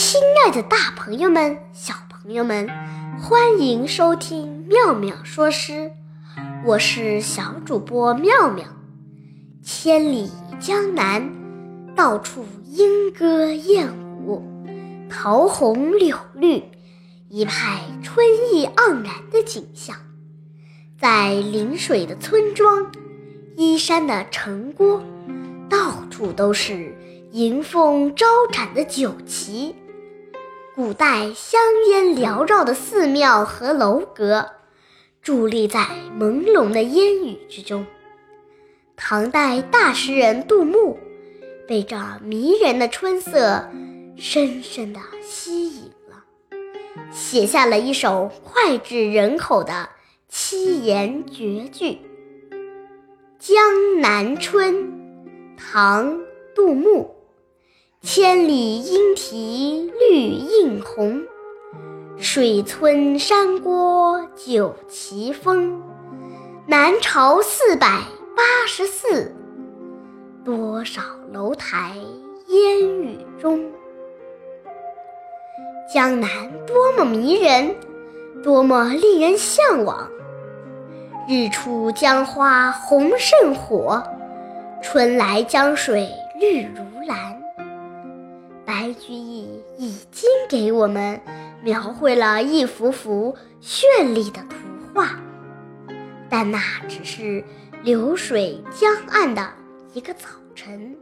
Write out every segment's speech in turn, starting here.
亲爱的，大朋友们、小朋友们，欢迎收听妙妙说诗，我是小主播妙妙。千里江南，到处莺歌燕舞，桃红柳绿，一派春意盎然的景象。在临水的村庄，依山的城郭，到处都是迎风招展的酒旗。古代香烟缭绕的寺庙和楼阁，伫立在朦胧的烟雨之中。唐代大诗人杜牧，被这迷人的春色深深地吸引了，写下了一首脍炙人口的七言绝句《江南春》。唐·杜牧。千里莺啼绿映红，水村山郭酒旗风。南朝四百八十寺，多少楼台烟雨中。江南多么迷人，多么令人向往。日出江花红胜火，春来江水绿如蓝。白居易已经给我们描绘了一幅幅绚丽的图画，但那只是流水江岸的一个早晨，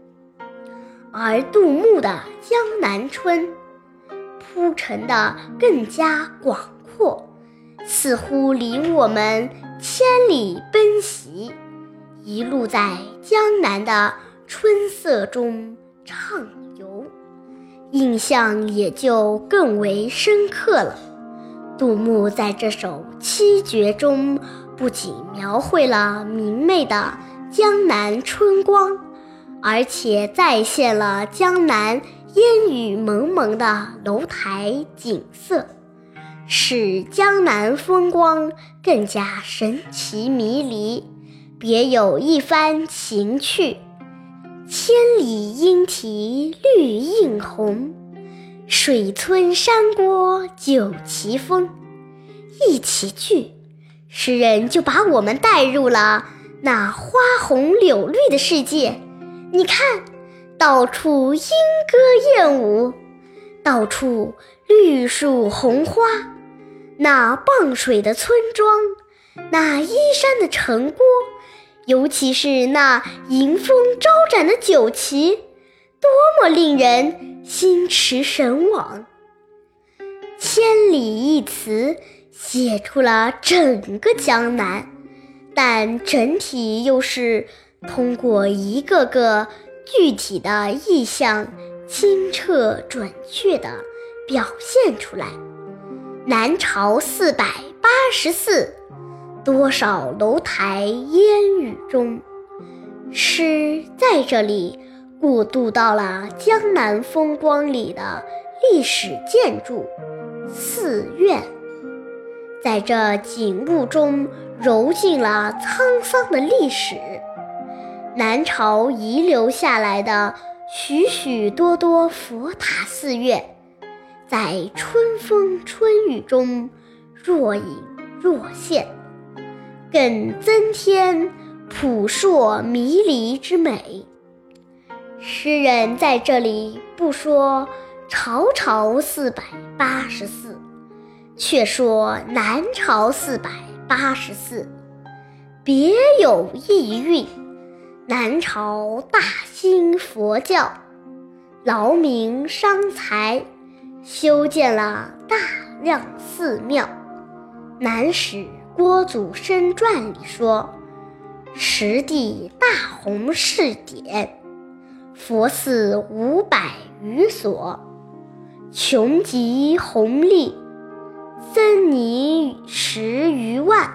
而杜牧的《江南春》铺陈的更加广阔，似乎领我们千里奔袭，一路在江南的春色中畅游。印象也就更为深刻了。杜牧在这首七绝中，不仅描绘了明媚的江南春光，而且再现了江南烟雨蒙蒙的楼台景色，使江南风光更加神奇迷离，别有一番情趣。千里莺啼绿映红，水村山郭酒旗风。一起句，诗人就把我们带入了那花红柳绿的世界。你看，到处莺歌燕舞，到处绿树红花，那傍水的村庄，那依山的城郭。尤其是那迎风招展的酒旗，多么令人心驰神往！千里一词写出了整个江南，但整体又是通过一个个具体的意象，清澈准确地表现出来。南朝四百八十寺。多少楼台烟雨中，诗在这里过渡到了江南风光里的历史建筑寺院，在这景物中揉进了沧桑的历史。南朝遗留下来的许许多多佛塔寺院，在春风春雨中若隐若现。更增添扑朔迷离之美。诗人在这里不说朝朝四百八十寺，却说南朝四百八十寺，别有意蕴。南朝大兴佛教，劳民伤财，修建了大量寺庙。南史。《郭祖生传》里说：“实地大弘寺典，佛寺五百余所，穷极弘历，僧尼十余万，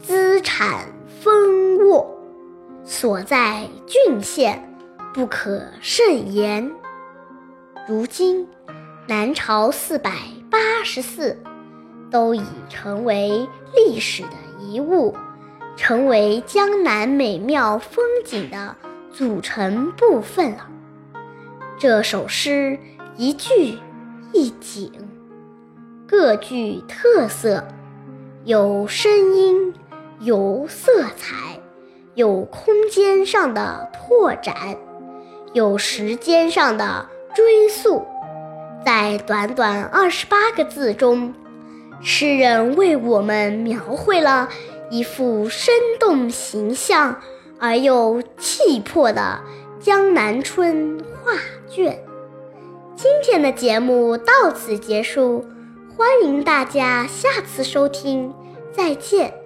资产丰沃，所在郡县不可胜言。如今，南朝四百八十寺。”都已成为历史的遗物，成为江南美妙风景的组成部分了。这首诗一句一景，各具特色，有声音，有色彩，有空间上的拓展，有时间上的追溯。在短短二十八个字中，诗人为我们描绘了一幅生动形象而又气魄的江南春画卷。今天的节目到此结束，欢迎大家下次收听，再见。